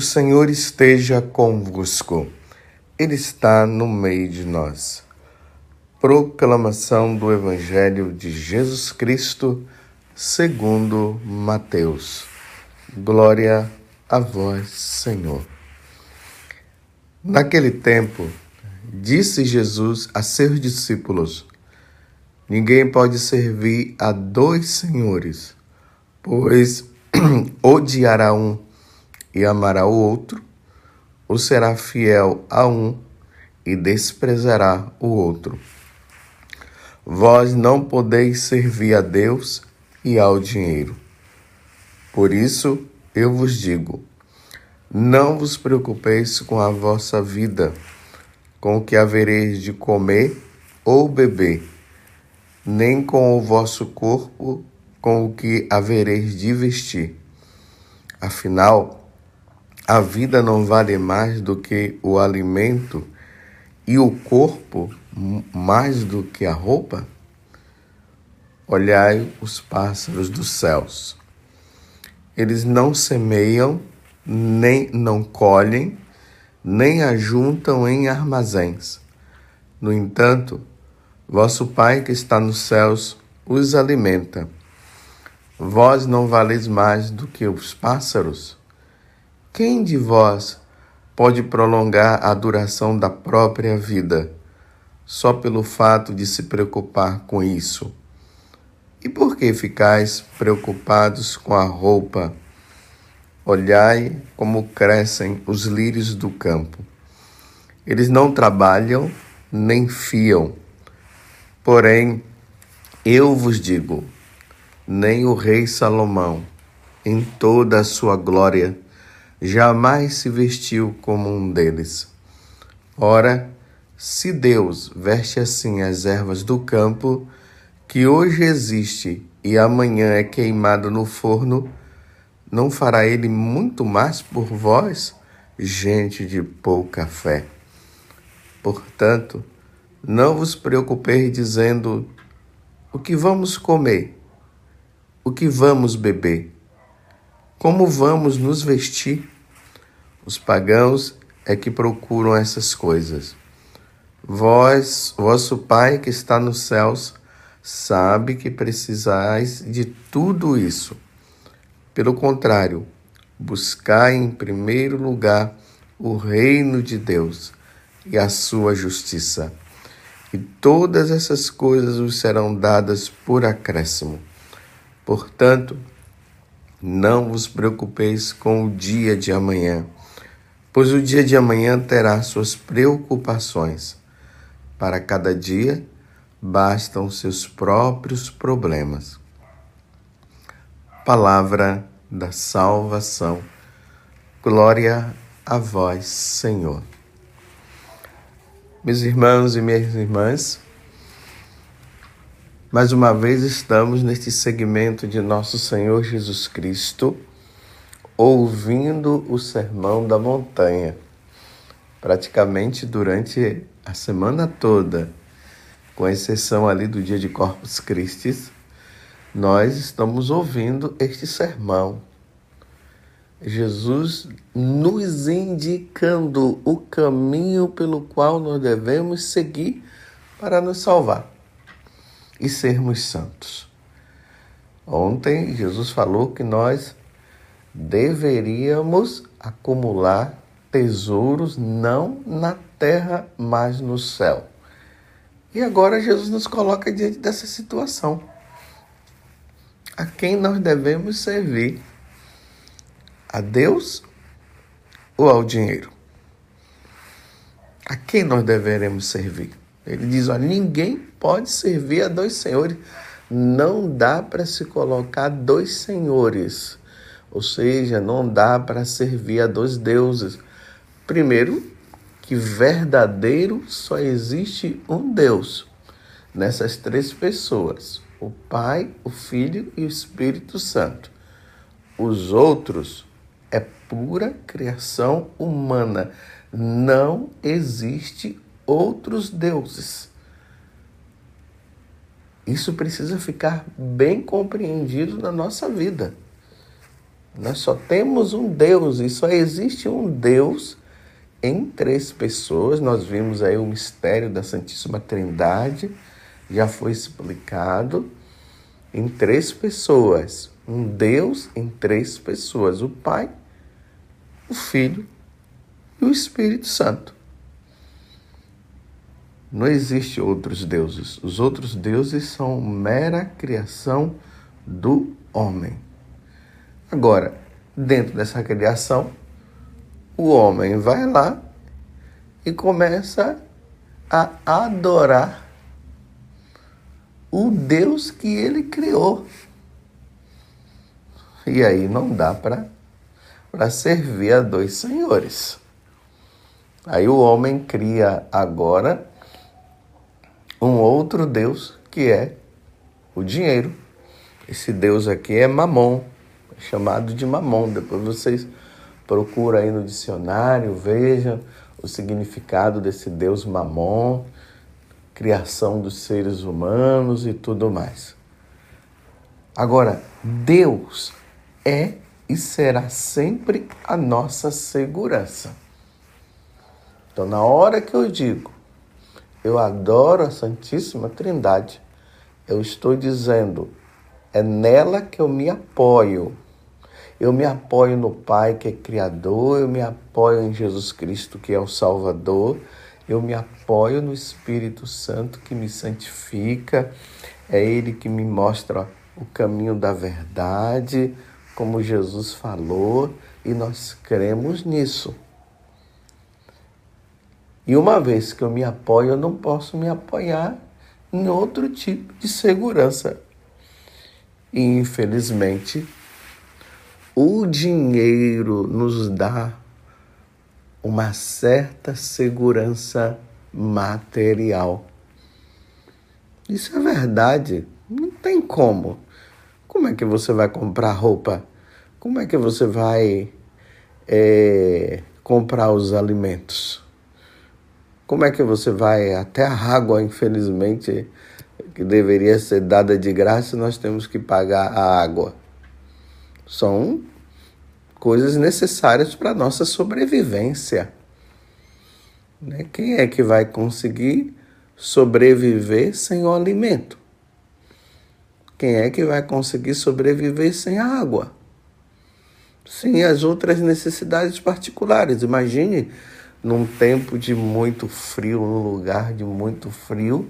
O Senhor esteja convosco, Ele está no meio de nós. Proclamação do Evangelho de Jesus Cristo, segundo Mateus. Glória a vós, Senhor. Naquele tempo, disse Jesus a seus discípulos: Ninguém pode servir a dois senhores, pois odiará um e amará o outro, ou será fiel a um e desprezará o outro. Vós não podeis servir a Deus e ao dinheiro. Por isso eu vos digo: não vos preocupeis com a vossa vida, com o que havereis de comer ou beber, nem com o vosso corpo, com o que havereis de vestir. Afinal, a vida não vale mais do que o alimento e o corpo mais do que a roupa? Olhai os pássaros dos céus. Eles não semeiam, nem não colhem, nem ajuntam em armazéns. No entanto, vosso Pai que está nos céus os alimenta. Vós não valeis mais do que os pássaros? Quem de vós pode prolongar a duração da própria vida só pelo fato de se preocupar com isso? E por que ficais preocupados com a roupa? Olhai como crescem os lírios do campo. Eles não trabalham nem fiam. Porém, eu vos digo, nem o rei Salomão, em toda a sua glória, jamais se vestiu como um deles. Ora, se Deus veste assim as ervas do campo, que hoje existe e amanhã é queimado no forno, não fará ele muito mais por vós, gente de pouca fé? Portanto, não vos preocupeis dizendo: o que vamos comer? O que vamos beber? Como vamos nos vestir? Os pagãos é que procuram essas coisas. Vós, vosso Pai que está nos céus, sabe que precisais de tudo isso. Pelo contrário, buscai em primeiro lugar o reino de Deus e a sua justiça, e todas essas coisas vos serão dadas por acréscimo. Portanto, não vos preocupeis com o dia de amanhã, pois o dia de amanhã terá suas preocupações. Para cada dia bastam seus próprios problemas. Palavra da salvação. Glória a vós, Senhor. Meus irmãos e minhas irmãs, mais uma vez estamos neste segmento de nosso Senhor Jesus Cristo, ouvindo o Sermão da Montanha. Praticamente durante a semana toda, com exceção ali do dia de Corpus Christi, nós estamos ouvindo este sermão. Jesus nos indicando o caminho pelo qual nós devemos seguir para nos salvar e sermos santos. Ontem, Jesus falou que nós deveríamos acumular tesouros não na terra, mas no céu. E agora Jesus nos coloca diante dessa situação. A quem nós devemos servir? A Deus ou ao dinheiro? A quem nós deveremos servir? Ele diz: olha, ninguém pode servir a dois senhores. Não dá para se colocar dois senhores. Ou seja, não dá para servir a dois deuses. Primeiro, que verdadeiro só existe um Deus nessas três pessoas: o Pai, o Filho e o Espírito Santo. Os outros é pura criação humana. Não existe outros deuses. Isso precisa ficar bem compreendido na nossa vida. Nós só temos um Deus e só existe um Deus em três pessoas. Nós vimos aí o mistério da Santíssima Trindade, já foi explicado em três pessoas. Um Deus em três pessoas: o Pai, o Filho e o Espírito Santo. Não existe outros deuses. Os outros deuses são mera criação do homem. Agora, dentro dessa criação, o homem vai lá e começa a adorar o Deus que ele criou. E aí não dá para servir a dois senhores. Aí o homem cria agora um outro Deus que é o dinheiro. Esse Deus aqui é Mamon, é chamado de Mamon. Depois vocês procuram aí no dicionário, vejam o significado desse Deus Mamon, criação dos seres humanos e tudo mais. Agora, Deus é e será sempre a nossa segurança. Então, na hora que eu digo eu adoro a Santíssima Trindade, eu estou dizendo, é nela que eu me apoio. Eu me apoio no Pai que é Criador, eu me apoio em Jesus Cristo que é o Salvador, eu me apoio no Espírito Santo que me santifica, é Ele que me mostra o caminho da verdade, como Jesus falou, e nós cremos nisso. E uma vez que eu me apoio, eu não posso me apoiar em outro tipo de segurança. E infelizmente, o dinheiro nos dá uma certa segurança material. Isso é verdade. Não tem como. Como é que você vai comprar roupa? Como é que você vai é, comprar os alimentos? Como é que você vai até a água, infelizmente, que deveria ser dada de graça, nós temos que pagar a água. São coisas necessárias para a nossa sobrevivência. Né? Quem é que vai conseguir sobreviver sem o alimento? Quem é que vai conseguir sobreviver sem a água? Sem as outras necessidades particulares. Imagine num tempo de muito frio, num lugar de muito frio,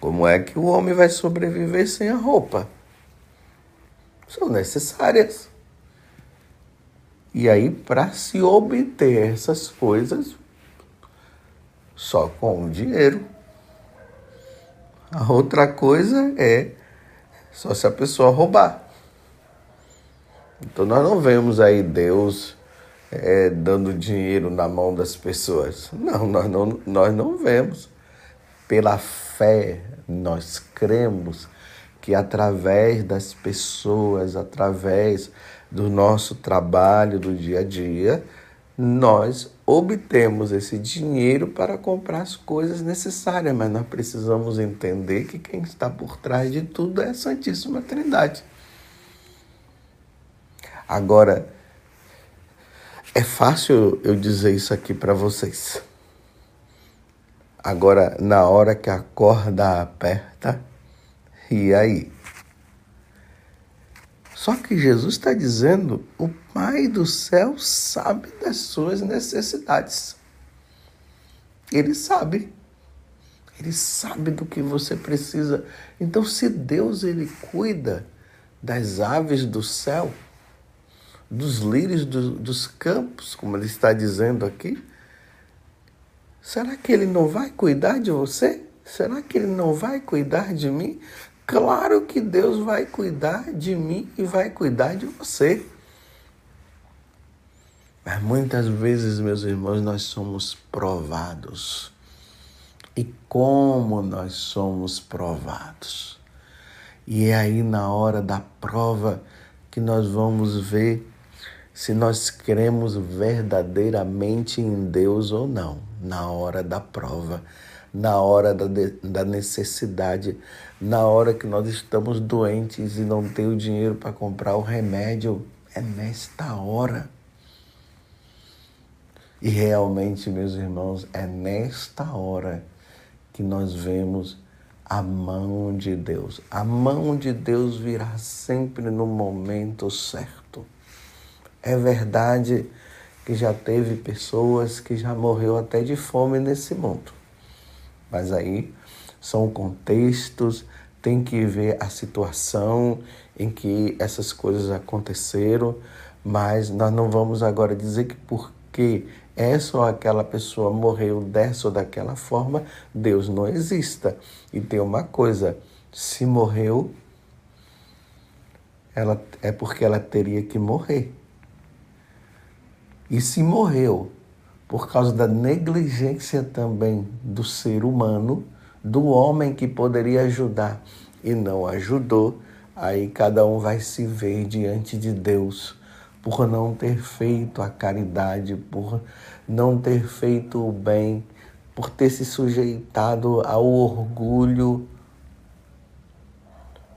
como é que o homem vai sobreviver sem a roupa? São necessárias. E aí, para se obter essas coisas, só com o dinheiro. A outra coisa é só se a pessoa roubar. Então nós não vemos aí Deus é, dando dinheiro na mão das pessoas. Não, nós não, nós não vemos. Pela fé, nós cremos que através das pessoas, através do nosso trabalho do dia a dia, nós obtemos esse dinheiro para comprar as coisas necessárias, mas nós precisamos entender que quem está por trás de tudo é a Santíssima Trindade. Agora, é fácil eu dizer isso aqui para vocês. Agora, na hora que a corda aperta, e aí? Só que Jesus está dizendo: o Pai do céu sabe das suas necessidades. Ele sabe. Ele sabe do que você precisa. Então, se Deus ele cuida das aves do céu, dos lírios do, dos campos, como ele está dizendo aqui? Será que ele não vai cuidar de você? Será que ele não vai cuidar de mim? Claro que Deus vai cuidar de mim e vai cuidar de você. Mas muitas vezes, meus irmãos, nós somos provados. E como nós somos provados? E é aí na hora da prova que nós vamos ver se nós cremos verdadeiramente em Deus ou não, na hora da prova. na hora da, da necessidade, na hora que nós estamos doentes e não tem o dinheiro para comprar o remédio. É nesta hora. E realmente, meus irmãos, é nesta hora que nós vemos a mão de Deus. A mão de Deus virá sempre no momento certo. É verdade que já teve pessoas que já morreu até de fome nesse mundo. Mas aí são contextos, tem que ver a situação em que essas coisas aconteceram, mas nós não vamos agora dizer que porque essa ou aquela pessoa morreu dessa ou daquela forma, Deus não exista. E tem uma coisa, se morreu, ela é porque ela teria que morrer. E se morreu por causa da negligência também do ser humano, do homem que poderia ajudar e não ajudou, aí cada um vai se ver diante de Deus por não ter feito a caridade, por não ter feito o bem, por ter se sujeitado ao orgulho,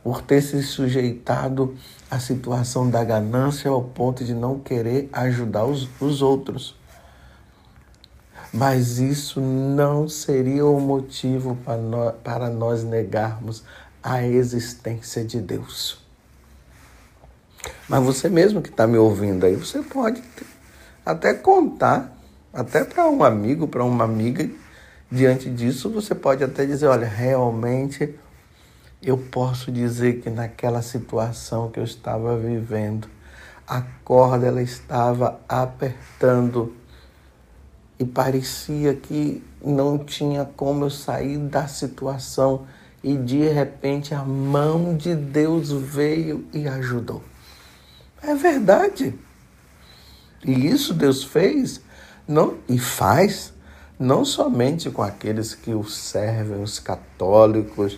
por ter se sujeitado à situação da ganância ao ponto de não querer ajudar os, os outros. Mas isso não seria o motivo para nós, para nós negarmos a existência de Deus. Mas você mesmo que está me ouvindo aí, você pode até contar, até para um amigo, para uma amiga, diante disso, você pode até dizer: olha, realmente eu posso dizer que naquela situação que eu estava vivendo, a corda ela estava apertando e parecia que não tinha como eu sair da situação e de repente a mão de Deus veio e ajudou. É verdade. E isso Deus fez não, e faz não somente com aqueles que o servem, os católicos.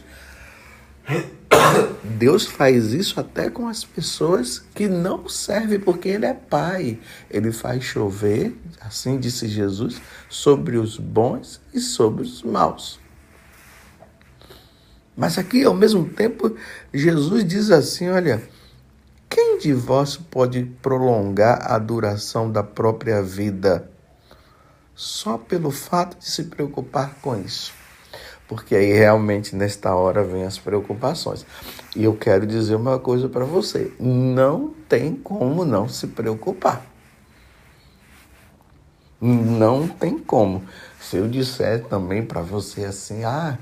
Deus faz isso até com as pessoas que não servem, porque Ele é Pai. Ele faz chover, assim disse Jesus, sobre os bons e sobre os maus. Mas aqui, ao mesmo tempo, Jesus diz assim: olha quem de vós pode prolongar a duração da própria vida só pelo fato de se preocupar com isso? Porque aí realmente nesta hora vem as preocupações. E eu quero dizer uma coisa para você: não tem como não se preocupar. Não tem como. Se eu disser também para você assim, ah,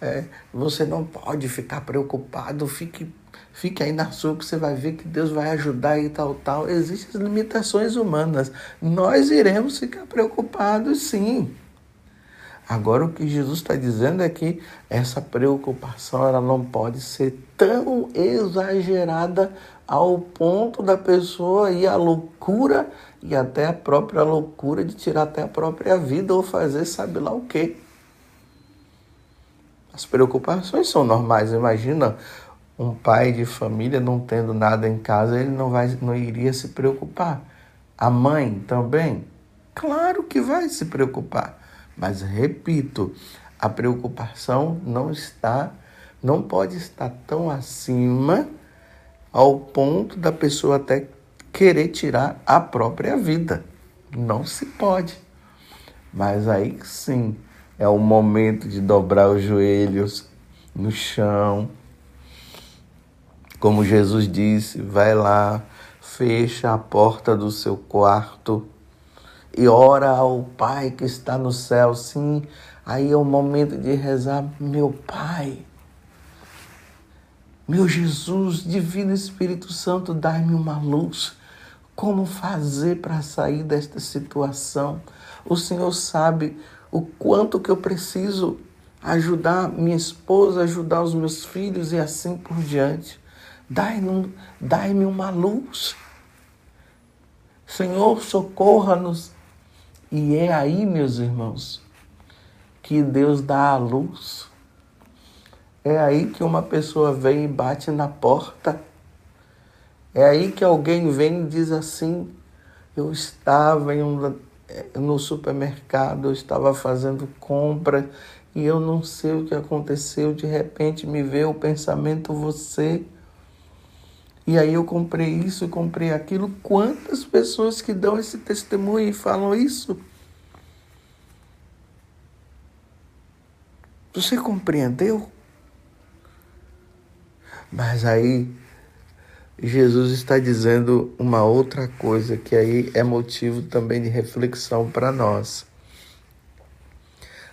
é, você não pode ficar preocupado, fique Fique aí na sua que você vai ver que Deus vai ajudar e tal, tal. Existem limitações humanas. Nós iremos ficar preocupados, sim. Agora o que Jesus está dizendo é que essa preocupação ela não pode ser tão exagerada ao ponto da pessoa ir à loucura e até a própria loucura de tirar até a própria vida ou fazer sabe lá o quê. As preocupações são normais. Imagina um pai de família não tendo nada em casa, ele não, vai, não iria se preocupar. A mãe também? Claro que vai se preocupar. Mas repito, a preocupação não está, não pode estar tão acima ao ponto da pessoa até querer tirar a própria vida. Não se pode. Mas aí sim é o momento de dobrar os joelhos no chão, como Jesus disse, vai lá, fecha a porta do seu quarto e ora ao Pai que está no céu. Sim, aí é o momento de rezar, meu Pai. Meu Jesus, Divino Espírito Santo, dai-me uma luz. Como fazer para sair desta situação? O Senhor sabe o quanto que eu preciso ajudar minha esposa, ajudar os meus filhos e assim por diante. Dai-me dai uma luz. Senhor, socorra-nos. E é aí, meus irmãos, que Deus dá a luz. É aí que uma pessoa vem e bate na porta. É aí que alguém vem e diz assim: Eu estava em um, no supermercado, eu estava fazendo compra e eu não sei o que aconteceu, de repente me veio o pensamento você. E aí eu comprei isso, comprei aquilo. Quantas pessoas que dão esse testemunho e falam isso? Você compreendeu? Mas aí Jesus está dizendo uma outra coisa que aí é motivo também de reflexão para nós.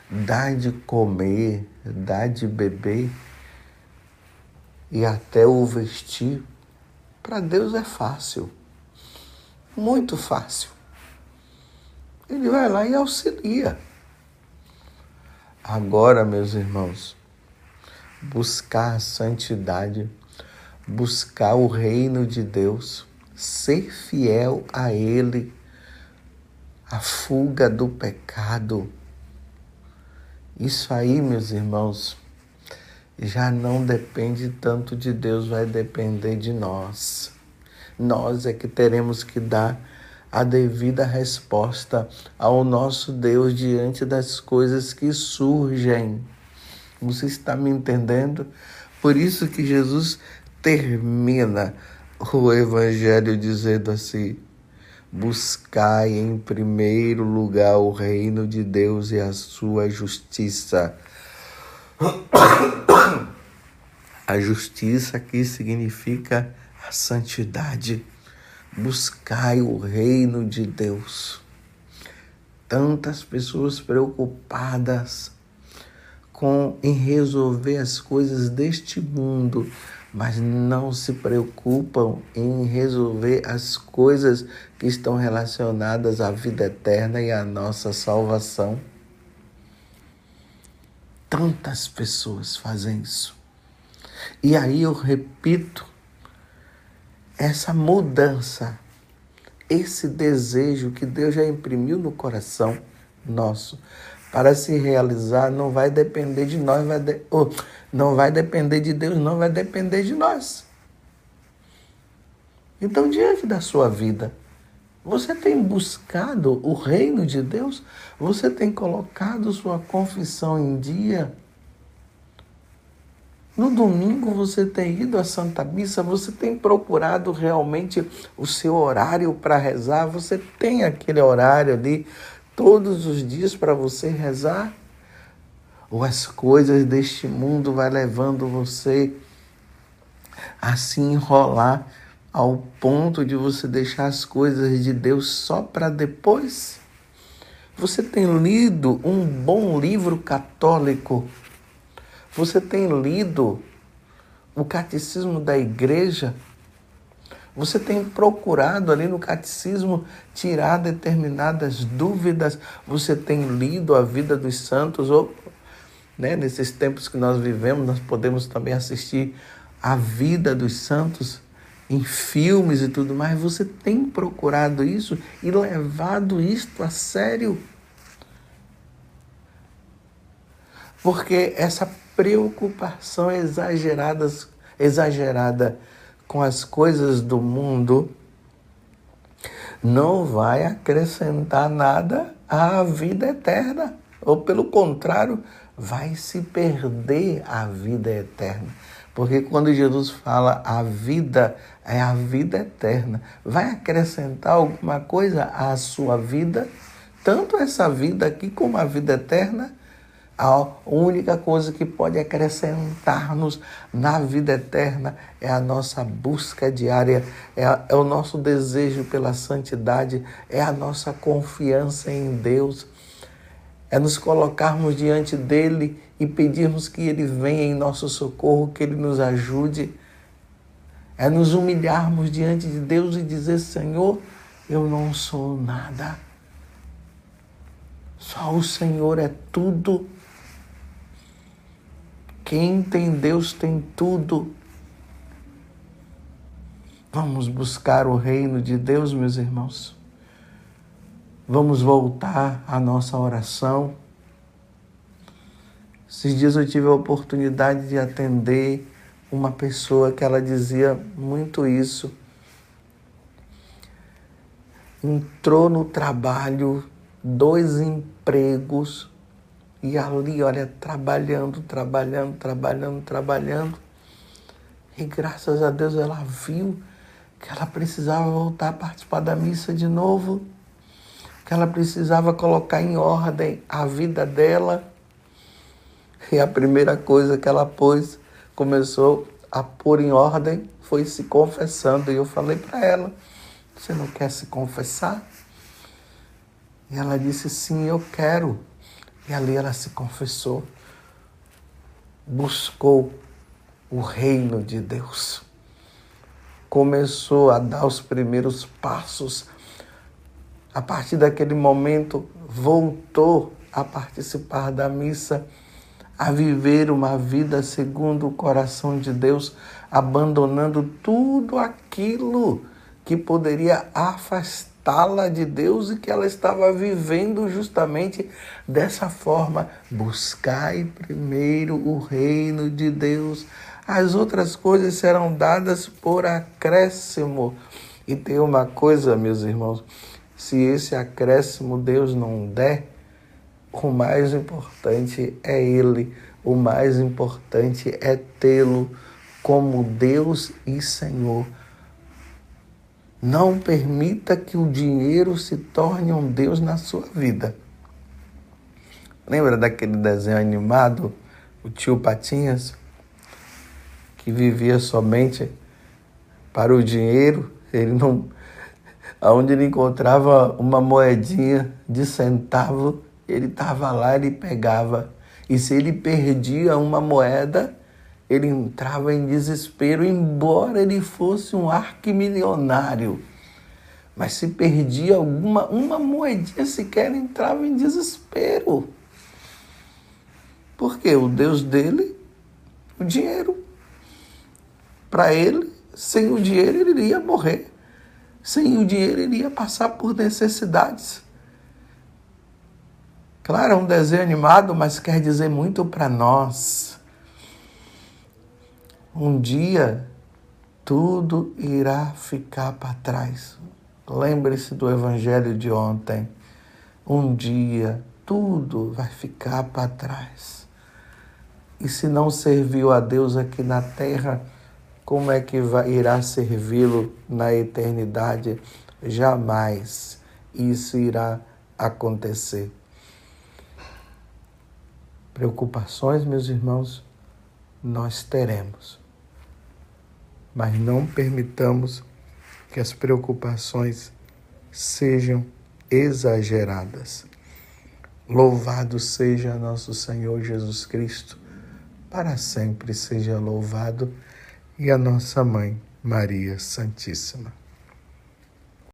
Dar de comer, dar de beber e até o vestir, para Deus é fácil, muito fácil. Ele vai lá e auxilia. Agora, meus irmãos, buscar a santidade, buscar o reino de Deus, ser fiel a Ele, a fuga do pecado. Isso aí, meus irmãos, já não depende tanto de Deus, vai depender de nós. Nós é que teremos que dar a devida resposta ao nosso Deus diante das coisas que surgem. Você está me entendendo? Por isso que Jesus termina o Evangelho dizendo assim: buscai em primeiro lugar o reino de Deus e a sua justiça. A justiça aqui significa a santidade buscai o reino de Deus. Tantas pessoas preocupadas com em resolver as coisas deste mundo, mas não se preocupam em resolver as coisas que estão relacionadas à vida eterna e à nossa salvação. Tantas pessoas fazem isso. E aí eu repito, essa mudança, esse desejo que Deus já imprimiu no coração nosso para se realizar não vai depender de nós, vai de, oh, não vai depender de Deus, não vai depender de nós. Então, diante da sua vida, você tem buscado o reino de Deus? Você tem colocado sua confissão em dia? No domingo você tem ido à Santa Missa, você tem procurado realmente o seu horário para rezar, você tem aquele horário ali todos os dias para você rezar? Ou as coisas deste mundo vai levando você a se enrolar ao ponto de você deixar as coisas de Deus só para depois? Você tem lido um bom livro católico você tem lido o catecismo da igreja? Você tem procurado ali no catecismo tirar determinadas dúvidas? Você tem lido a vida dos santos? Ou, né, nesses tempos que nós vivemos, nós podemos também assistir a vida dos santos em filmes e tudo mais. Você tem procurado isso e levado isto a sério? Porque essa preocupação exagerada, exagerada com as coisas do mundo não vai acrescentar nada à vida eterna. Ou, pelo contrário, vai se perder a vida eterna. Porque quando Jesus fala a vida, é a vida eterna. Vai acrescentar alguma coisa à sua vida? Tanto essa vida aqui como a vida eterna? A única coisa que pode acrescentar-nos na vida eterna é a nossa busca diária, é, é, o nosso desejo pela santidade, é a nossa confiança em Deus, é nos colocarmos diante dele e pedirmos que ele venha em nosso socorro, que ele nos ajude, é nos humilharmos diante de Deus e dizer: Senhor, eu não sou nada, só o Senhor é tudo. Quem tem Deus tem tudo. Vamos buscar o reino de Deus, meus irmãos. Vamos voltar à nossa oração. Esses dias eu tive a oportunidade de atender uma pessoa que ela dizia muito isso. Entrou no trabalho, dois empregos, E ali, olha, trabalhando, trabalhando, trabalhando, trabalhando. E graças a Deus ela viu que ela precisava voltar a participar da missa de novo, que ela precisava colocar em ordem a vida dela. E a primeira coisa que ela pôs, começou a pôr em ordem, foi se confessando. E eu falei para ela: Você não quer se confessar? E ela disse: Sim, eu quero. E ali ela se confessou, buscou o reino de Deus começou a dar os primeiros passos. A partir daquele momento, voltou a participar da missa, a viver uma vida segundo o coração de Deus, abandonando tudo aquilo que poderia afastá-la de Deus e que ela estava vivendo justamente dessa forma. Buscai primeiro o reino de Deus as outras coisas serão dadas por acréscimo. E tem uma coisa, meus irmãos, se esse acréscimo Deus não der, o mais importante é Ele, o mais importante é tê-lo como Deus e Senhor. Não permita que o dinheiro se torne um Deus na sua vida. Lembra daquele desenho animado, o tio Patinhas? que vivia somente para o dinheiro, ele não aonde ele encontrava uma moedinha de centavo, ele estava lá, ele pegava. E se ele perdia uma moeda, ele entrava em desespero, embora ele fosse um arquimilionário. Mas se perdia alguma uma moedinha sequer, ele entrava em desespero. Porque o Deus dele, o dinheiro. Para ele, sem o dinheiro, ele iria morrer. Sem o dinheiro, ele ia passar por necessidades. Claro, é um desenho animado, mas quer dizer muito para nós. Um dia, tudo irá ficar para trás. Lembre-se do evangelho de ontem. Um dia, tudo vai ficar para trás. E se não serviu a Deus aqui na terra, como é que vai, irá servi-lo na eternidade? Jamais isso irá acontecer. Preocupações, meus irmãos, nós teremos. Mas não permitamos que as preocupações sejam exageradas. Louvado seja nosso Senhor Jesus Cristo, para sempre seja louvado e a nossa mãe, Maria Santíssima.